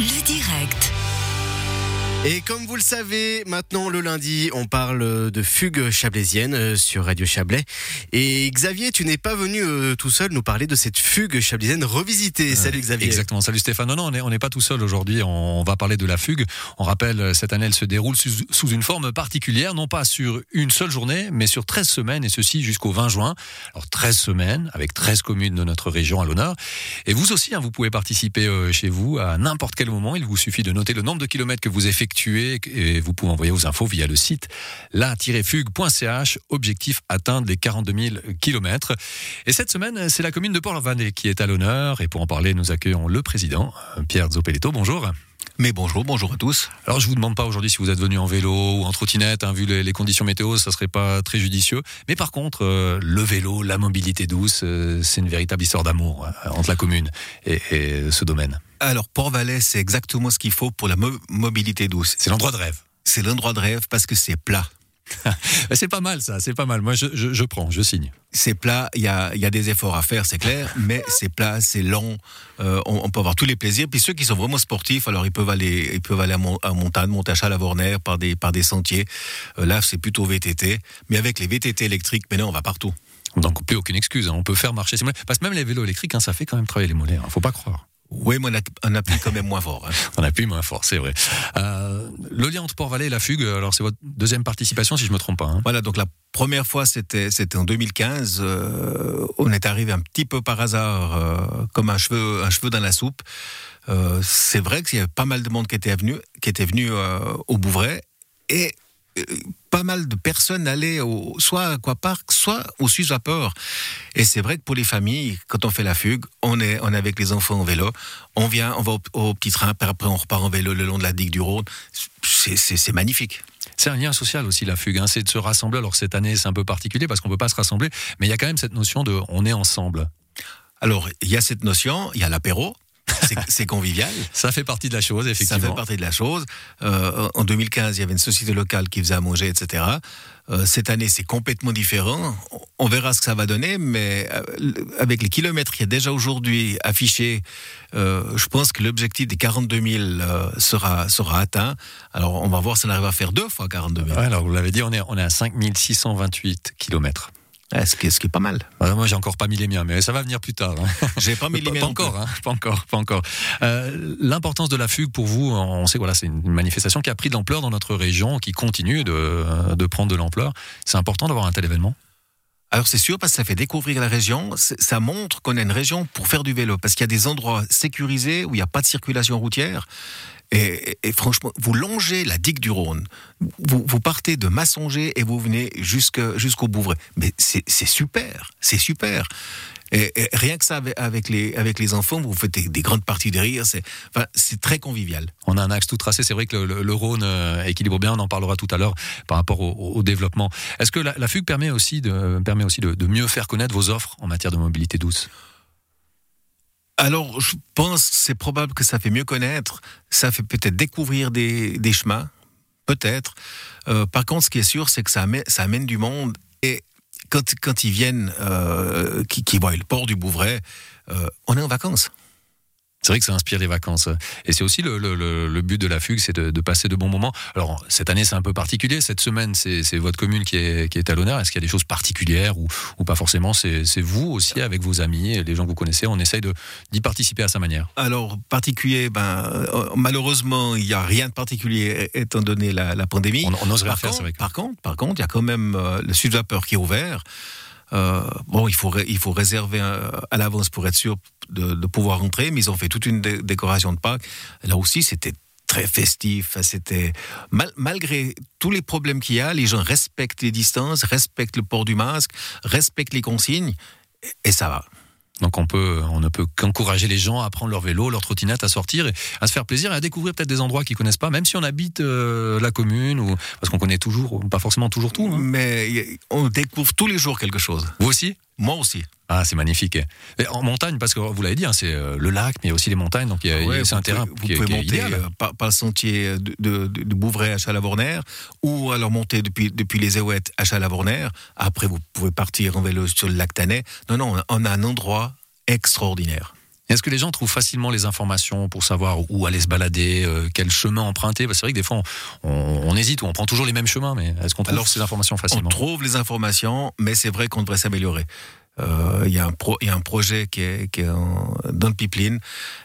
Le direct. Et comme vous le savez, maintenant le lundi, on parle de fugue chablaisienne euh, sur Radio Chablais. Et Xavier, tu n'es pas venu euh, tout seul nous parler de cette fugue chablaisienne revisitée. Salut Xavier. Exactement. Salut Stéphane. Non, non, on n'est on pas tout seul aujourd'hui. On va parler de la fugue. On rappelle, euh, cette année, elle se déroule sous, sous une forme particulière, non pas sur une seule journée, mais sur 13 semaines, et ceci jusqu'au 20 juin. Alors 13 semaines, avec 13 communes de notre région à l'honneur. Et vous aussi, hein, vous pouvez participer euh, chez vous à n'importe quel moment. Il vous suffit de noter le nombre de kilomètres que vous effectuez et vous pouvez envoyer vos infos via le site la-fugue.ch. Objectif atteindre les 42 000 kilomètres. Et cette semaine, c'est la commune de Port-la-Vallée qui est à l'honneur. Et pour en parler, nous accueillons le président, Pierre Zopeletto. Bonjour. Mais bonjour, bonjour à tous. Alors je vous demande pas aujourd'hui si vous êtes venu en vélo ou en trottinette, hein, vu les, les conditions météo, ça serait pas très judicieux. Mais par contre, euh, le vélo, la mobilité douce, euh, c'est une véritable histoire d'amour euh, entre la commune et, et ce domaine. Alors, Port-Valais, c'est exactement ce qu'il faut pour la mo- mobilité douce. C'est l'endroit de rêve. C'est l'endroit de rêve parce que c'est plat. c'est pas mal ça, c'est pas mal. Moi je, je, je prends, je signe. C'est plat, il y a, il y a des efforts à faire, c'est clair, mais c'est plat, c'est long, euh, on, on peut avoir tous les plaisirs. Puis ceux qui sont vraiment sportifs, alors ils peuvent aller, ils peuvent aller à, Mon- à montagne, monter à Chalavorner par des, par des sentiers. Euh, là, c'est plutôt VTT. Mais avec les VTT électriques, maintenant, on va partout. Donc plus aucune excuse, hein. on peut faire marcher ses mollets. Parce que même les vélos électriques, hein, ça fait quand même travailler les mollets, hein. faut pas croire. Oui, mais on, appuie quand même moins fort. hein. On appuie moins fort, c'est vrai. Euh, le lien entre Port-Valais et la fugue, alors c'est votre deuxième participation si je me trompe pas. hein. Voilà, donc la première fois, c'était c'était en 2015. euh, on est arrivé un petit peu par hasard, euh, comme un cheveu, un cheveu dans la soupe. Euh, c'est vrai qu'il y avait pas mal de monde qui était venu, qui était venu au Bouvray et pas mal de personnes allaient au, soit à Aquapark, soit au Suisse Vapeur. Et c'est vrai que pour les familles, quand on fait la fugue, on est, on est avec les enfants en vélo, on vient, on va au, au petit train, puis après on repart en vélo le long de la digue du Rhône. C'est- C'est c'est magnifique. C'est un lien social aussi la fugue, hein. c'est de se rassembler. Alors cette année c'est un peu particulier parce qu'on peut pas se rassembler, mais il y a quand même cette notion de on est ensemble. Alors, il y a cette notion, il y a l'apéro, c'est- convivial. Ça fait partie de la chose Ça effectivement. fait partie de la chose. Euh, en 2015, il y avait une société locale qui faisait à manger, etc. Euh, cette année, c'est complètement différent. On verra ce que ça va donner, mais euh, avec les kilomètres qu'il y a déjà aujourd'hui affichés, euh, je pense que l'objectif des 42 000 euh, sera, sera atteint. Alors, on va voir si on arrive à faire deux fois 42 000. Ouais, alors vous l'avez dit, on est, on est à 5628 kilomètres. Ouais, ce, qui est, ce qui est pas mal. Moi j'ai encore pas mis les miens, mais ça va venir plus tard. hein. J'ai pas mis les Pas, miens pas encore, hein, pas encore, pas encore. Euh, L'importance de la fugue pour vous, on sait que voilà, c'est une manifestation qui a pris de l'ampleur dans notre région, qui continue de, de prendre de l'ampleur. C'est important d'avoir un tel événement? Alors c'est sûr parce que ça fait découvrir la région, ça montre qu'on a une région pour faire du vélo, parce qu'il y a des endroits sécurisés où il n'y a pas de circulation routière. Et, franchement, vous longez la digue du Rhône, vous, partez de Massonger et vous venez jusqu'au Bouvray. Mais c'est super, c'est super. Et, et rien que ça avec, les, avec les enfants, vous faites des, des grandes parties de rire, c'est enfin, très convivial. On a un axe tout tracé. C'est vrai que le, le- le Rhône euh, équilibre bien. On en parlera tout à l'heure par rapport au, au développement. Est-ce que la, la fugue permet aussi, de, permet aussi de, de mieux faire connaître vos offres en matière de mobilité douce? Alors, je pense que c'est probable que ça fait mieux connaître, ça fait peut-être découvrir des, des chemins, peut-être. Euh, par contre, ce qui est sûr, c'est que ça amène, ça amène du monde. Et quand, quand ils viennent, euh, qui, qui voient le port du Bouvray, euh, on est en vacances. C'est vrai que ça inspire les vacances. Et c'est aussi le, le- le- le but de la fugue, c'est de, de passer de bons moments. Alors, cette année, c'est un peu particulier. Cette semaine, c'est votre commune qui est, qui est à l'honneur. Est-ce qu'il y a des choses particulières ou, ou pas forcément? C'est vous aussi, avec vos amis et les gens que vous connaissez. On essaye d'y participer à sa manière. Alors, particulier, ben, euh, malheureusement, il n'y a rien de particulier étant donné la, la pandémie. On, on Par faire, contre, vrai. par contre, par contre, il y a quand même euh, le sud vapeur qui est ouvert. Euh, bon, il faut, il faut réserver à l'avance pour être sûr de, de pouvoir rentrer, mais ils ont fait toute une dé- décoration de Pâques. Là aussi, c'était très festif. C'était mal- malgré tous les problèmes qu'il y a, les gens respectent les distances, respectent le port du masque, respectent les consignes, et- et ça va. Donc on peut, on ne peut qu'encourager les gens à prendre leur vélo, leur trottinette, à sortir, et à se faire plaisir et à découvrir peut-être des endroits qu'ils connaissent pas, même si on habite euh, la commune ou parce qu'on connaît toujours, pas forcément toujours tout. hein. Mais on découvre tous les jours quelque chose. Vous aussi? Moi aussi. Ah, c'est magnifique. Et en montagne, parce que vous l'avez dit, hein, c'est euh, le lac, mais il y a aussi les montagnes, donc il y a- il y a- Ouais, c'est un terrain Vous qui pouvez monter euh, par, par le sentier de, de, de- de Bouvray à Chalavorner ou alors monter depuis, depuis les Éouettes à Chalavorner. Après, vous pouvez partir en vélo sur le lac Tanais. Non, non, on a un endroit extraordinaire. Est-ce que les gens trouvent facilement les informations pour savoir où aller se balader, euh, quel chemin emprunter? Parce que c'est vrai que des fois, on, on, hésite ou on prend toujours les mêmes chemins, mais est-ce qu'on trouve Alors, ces informations facilement? On trouve les informations, mais c'est vrai qu'on devrait s'améliorer. Euh, il y, a un pro, y a un projet qui est, qui est en, dans le pipeline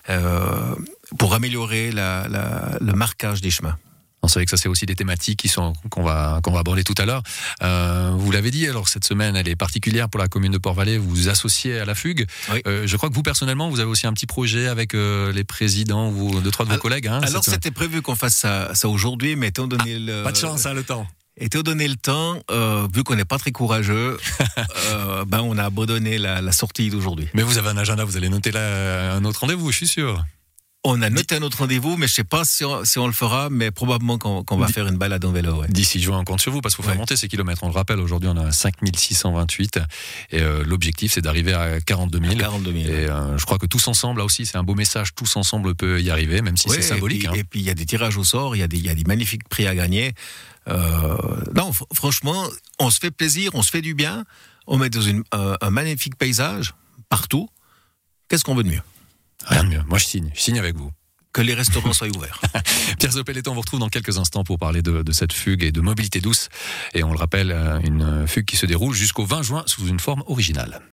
euh, pour améliorer la, la, le marquage des chemins. On savait que ça c'est aussi des thématiques qui sont qu'on va qu'on va aborder tout à l'heure. Euh, vous l'avez dit, alors cette semaine elle est particulière pour la commune de Port-Vallée. Vous vous associez à la fugue. Oui. Euh, je crois que vous personnellement vous avez aussi un petit projet avec euh, les présidents ou deux trois de vos alors, collègues. Hein, alors c'était prévu qu'on fasse ça, ça aujourd'hui, mais étant donné ah, le pas de chance, hein, le temps. Étant donné le temps, euh, vu qu'on n'est pas très courageux, euh, ben on a abandonné la, la sortie d'aujourd'hui. Mais vous avez un agenda, vous allez noter là un autre rendez-vous, je suis sûr. On a noté un autre rendez-vous, mais je sais pas si on, si on le fera, mais probablement qu'on qu va faire une balade en vélo. Ouais. D'ici juin, on compte sur vous parce qu'il faut faire monter ces kilomètres. On le rappelle, aujourd'hui, on a 5628 et euh, l'objectif, c'est d'arriver à 42 000. À 42 000. Et euh, je crois que tous ensemble, là aussi, c'est un beau message. Tous ensemble peut y arriver, même si ouais, c'est symbolique. Et puis, hein. il y a des tirages au sort, il y a des, il y a des magnifiques prix à gagner. Euh, non, franchement, on se fait plaisir, on se fait du bien, on met dans une, un magnifique paysage partout. Qu'est-ce qu'on veut de mieux? Rien de mieux. Moi, je signe. Je signe avec vous que les restaurants soient ouverts. Pierre Zopelleton, on vous retrouve dans quelques instants pour parler de, de, cette fugue et de mobilité douce. Et on le rappelle, une fugue qui se déroule jusqu'au 20 juin sous une forme originale.